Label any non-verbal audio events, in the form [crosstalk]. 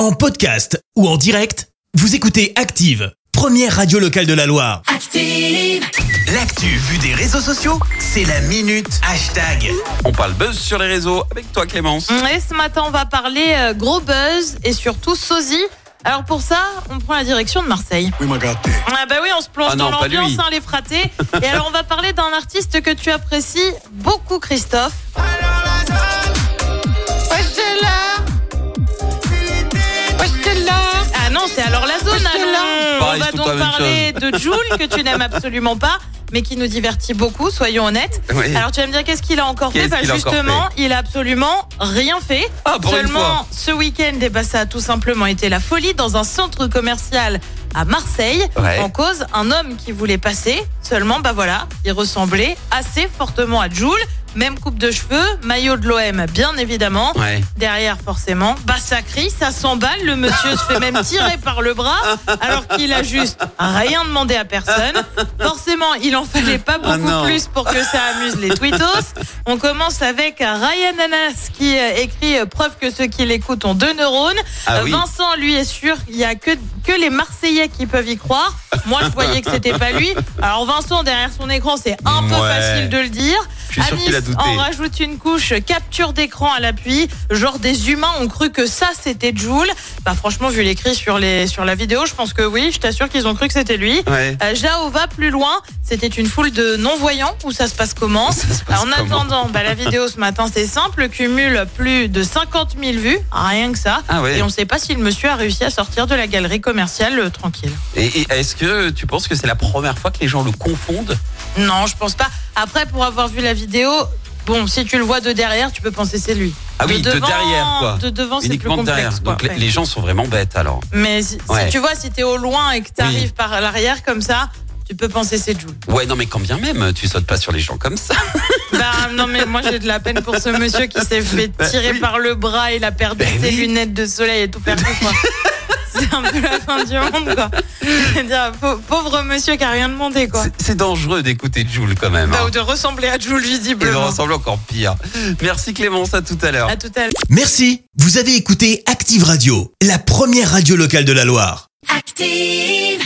En podcast ou en direct, vous écoutez Active, première radio locale de la Loire. Active. L'actu vue des réseaux sociaux, c'est la minute hashtag. On parle buzz sur les réseaux avec toi Clémence. Et ce matin, on va parler euh, gros buzz et surtout sosie. Alors pour ça, on prend la direction de Marseille. My God. Ah bah oui, on se plonge Ah non, dans pas l'ambiance, lui. hein, les fratés. et alors on va parler d'un artiste que tu apprécies beaucoup, Christophe. C'est alors la zone. alors. On Pareil, va c'est tout donc parler de Jules que tu n'aimes absolument pas, mais qui nous divertit beaucoup, soyons honnêtes. Oui. Alors tu vas me dire qu'est-ce qu'il a encore fait? Bah, Justement, il a absolument rien fait. Ah, pour une Seulement fois. ce week-end, eh ben, ça a tout simplement été la folie dans un centre commercial à Marseille. Ouais. En cause, un homme qui voulait passer. Seulement, bah voilà, il ressemblait assez fortement à Jules. Même coupe de cheveux, maillot de l'OM, bien évidemment. Ouais. Derrière, forcément, bah ça crie, ça s'emballe. Le monsieur se fait même [laughs] tirer par le bras, alors qu'il a juste rien demandé à personne. Forcément, il en fallait pas Ah beaucoup plus pour que ça amuse les tweetos. On commence avec Ryan Anas qui euh, écrit euh, preuve que ceux qui l'écoutent ont deux neurones. Ah oui. Vincent, lui, est sûr, il y a que, que les Marseillais qui peuvent y croire. Moi, je voyais que c'était pas lui. Alors Vincent, derrière son écran, c'est un peu Ouais. facile de le dire. Je suis sûr qu'il a douté. en rajoute une couche capture d'écran à l'appui. Genre des humains ont cru que ça c'était Jules. Bah franchement, vu l'écrit sur les sur la vidéo, je pense que oui. Je t'assure qu'ils ont cru que c'était lui. Ouais. Euh, Jao va plus loin. C'était une foule de non-voyants où ça se passe comment [laughs] Ça se passe En comment attendant, bah, la vidéo ce matin c'est simple, cumule plus de 50 000 vues, rien que ça. Ah ouais. Et on ne sait pas si le monsieur a réussi à sortir de la galerie commerciale euh, tranquille. Et, et est-ce que tu penses que c'est la première fois que les gens le confondent? Non, je pense pas. Après, pour avoir vu la vidéo, bon, si tu le vois de derrière, tu peux penser c'est lui. Ah oui, de derrière, quoi. De devant, c'est plus de complexe. quoi. Donc les- Ouais. les gens sont vraiment bêtes alors. Mais si, si tu vois, si t'es au loin et que t'arrives Oui. par l'arrière comme ça, tu peux penser c'est Jules. Ouais, non mais quand bien même, tu sautes pas sur les gens comme ça. [laughs] bah non, mais moi j'ai de la peine pour ce monsieur qui s'est fait tirer par le bras, il a perdu Ben ses oui. lunettes de soleil et tout perdu quoi. [laughs] C'est un peu la fin du monde quoi. C'est-à-dire, pau- pauvre monsieur qui a rien demandé quoi. C'est- dangereux d'écouter Jules quand même. Bah, hein. ou de ressembler à Jules Il visiblement. ressemble encore pire. Merci Clémence, à tout à l'heure. À tout à l'heure. Merci, vous avez écouté Active Radio, la première radio locale de la Loire. Active.